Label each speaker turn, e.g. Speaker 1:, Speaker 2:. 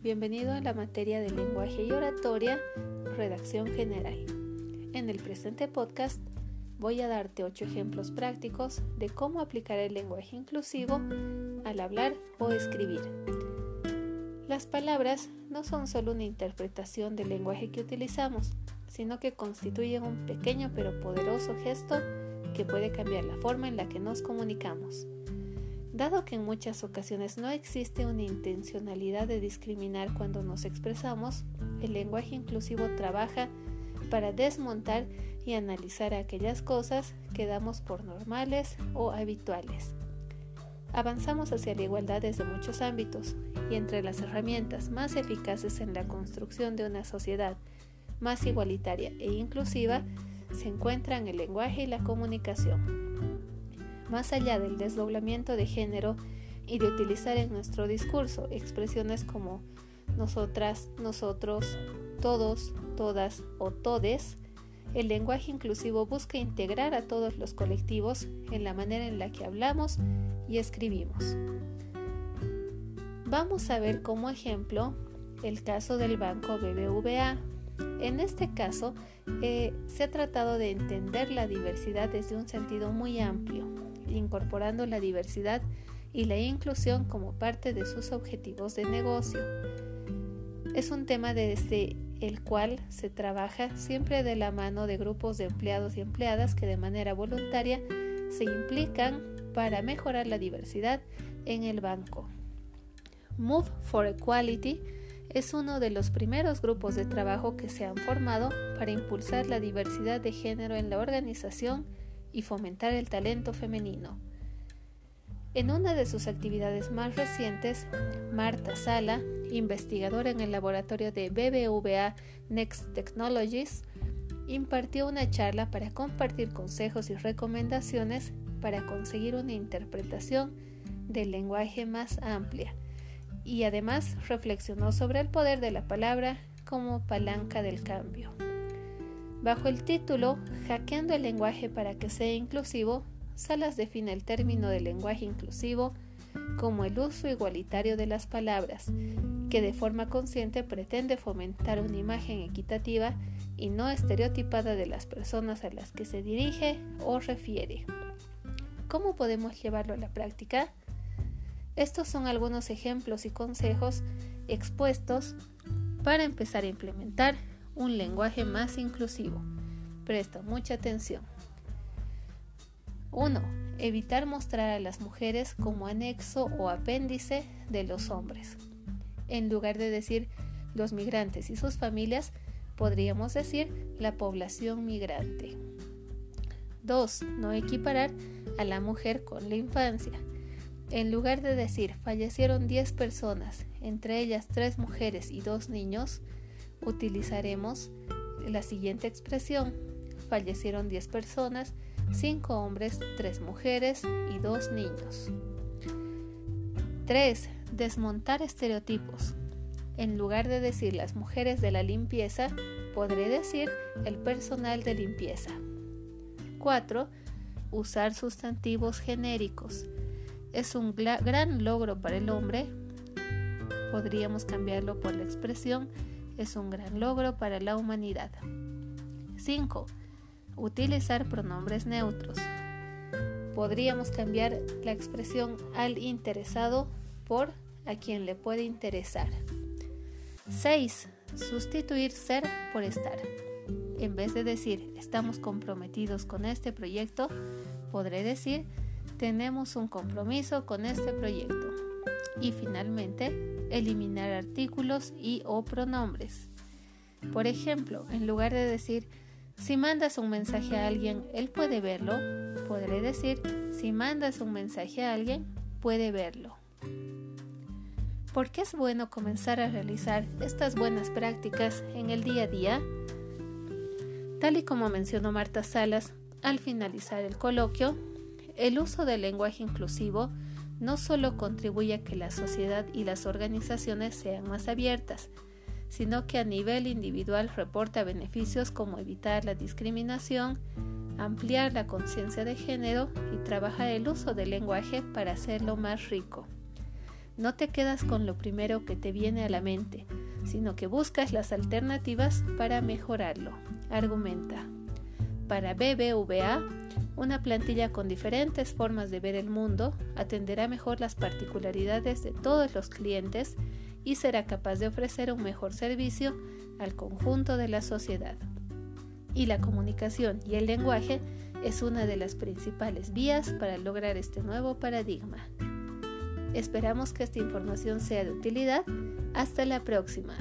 Speaker 1: bienvenido a la materia de lenguaje y oratoria, redacción general. En el presente podcast voy a darte ocho ejemplos prácticos de cómo aplicar el lenguaje inclusivo al hablar o escribir. Las palabras no son solo una interpretación del lenguaje que utilizamos, sino que constituyen un pequeño pero poderoso gesto que puede cambiar la forma en la que nos comunicamos. Dado que en muchas ocasiones no existe una intencionalidad de discriminar cuando nos expresamos, el lenguaje inclusivo trabaja para desmontar y analizar aquellas cosas que damos por normales o habituales. Avanzamos hacia la igualdad desde muchos ámbitos y entre las herramientas más eficaces en la construcción de una sociedad más igualitaria e inclusiva se encuentran el lenguaje y la comunicación más allá del desdoblamiento de género y de utilizar en nuestro discurso expresiones como nosotras, nosotros, todos, todas o todes, el lenguaje inclusivo busca integrar a todos los colectivos en la manera en la que hablamos y escribimos. Vamos a ver como ejemplo el caso del banco BBVA. En este caso, eh, se ha tratado de entender la diversidad desde un sentido muy amplio, incorporando la diversidad y la inclusión como parte de sus objetivos de negocio. Es un tema desde el cual se trabaja siempre de la mano de grupos de empleados y empleadas que de manera voluntaria se implican para mejorar la diversidad en el banco. Move for Equality es uno de los primeros grupos de trabajo que se han formado para impulsar la diversidad de género en la organización y fomentar el talento femenino. En una de sus actividades más recientes, Marta Sala, investigadora en el laboratorio de BBVA Next Technologies, impartió una charla para compartir consejos y recomendaciones para conseguir una interpretación del lenguaje más amplia y además reflexionó sobre el poder de la palabra como palanca del cambio. Bajo el título Hackeando el lenguaje para que sea inclusivo, Salas define el término de lenguaje inclusivo como el uso igualitario de las palabras, que de forma consciente pretende fomentar una imagen equitativa y no estereotipada de las personas a las que se dirige o refiere. ¿Cómo podemos llevarlo a la práctica? Estos son algunos ejemplos y consejos expuestos para empezar a implementar un lenguaje más inclusivo. Presta mucha atención. 1. Evitar mostrar a las mujeres como anexo o apéndice de los hombres. En lugar de decir los migrantes y sus familias, podríamos decir la población migrante. 2. No equiparar a la mujer con la infancia. En lugar de decir fallecieron 10 personas, entre ellas 3 mujeres y 2 niños, utilizaremos la siguiente expresión. Fallecieron 10 personas, 5 hombres, 3 mujeres y 2 niños. 3. Desmontar estereotipos. En lugar de decir las mujeres de la limpieza, podré decir el personal de limpieza. 4. Usar sustantivos genéricos. Es un gran logro para el hombre. Podríamos cambiarlo por la expresión es un gran logro para la humanidad. 5. Utilizar pronombres neutros. Podríamos cambiar la expresión al interesado por a quien le puede interesar. 6. Sustituir ser por estar. En vez de decir estamos comprometidos con este proyecto, podré decir tenemos un compromiso con este proyecto. Y finalmente, eliminar artículos y o pronombres. Por ejemplo, en lugar de decir si mandas un mensaje a alguien, él puede verlo, podré decir si mandas un mensaje a alguien, puede verlo. ¿Por qué es bueno comenzar a realizar estas buenas prácticas en el día a día? Tal y como mencionó Marta Salas al finalizar el coloquio, el uso del lenguaje inclusivo no solo contribuye a que la sociedad y las organizaciones sean más abiertas, sino que a nivel individual reporta beneficios como evitar la discriminación, ampliar la conciencia de género y trabajar el uso del lenguaje para hacerlo más rico. no te quedas con lo primero que te viene a la mente, sino que buscas las alternativas para mejorarlo, argumenta. Para BBVA, una plantilla con diferentes formas de ver el mundo atenderá mejor las particularidades de todos los clientes y será capaz de ofrecer un mejor servicio al conjunto de la sociedad. Y la comunicación y el lenguaje es una de las principales vías para lograr este nuevo paradigma. Esperamos que esta información sea de utilidad. Hasta la próxima.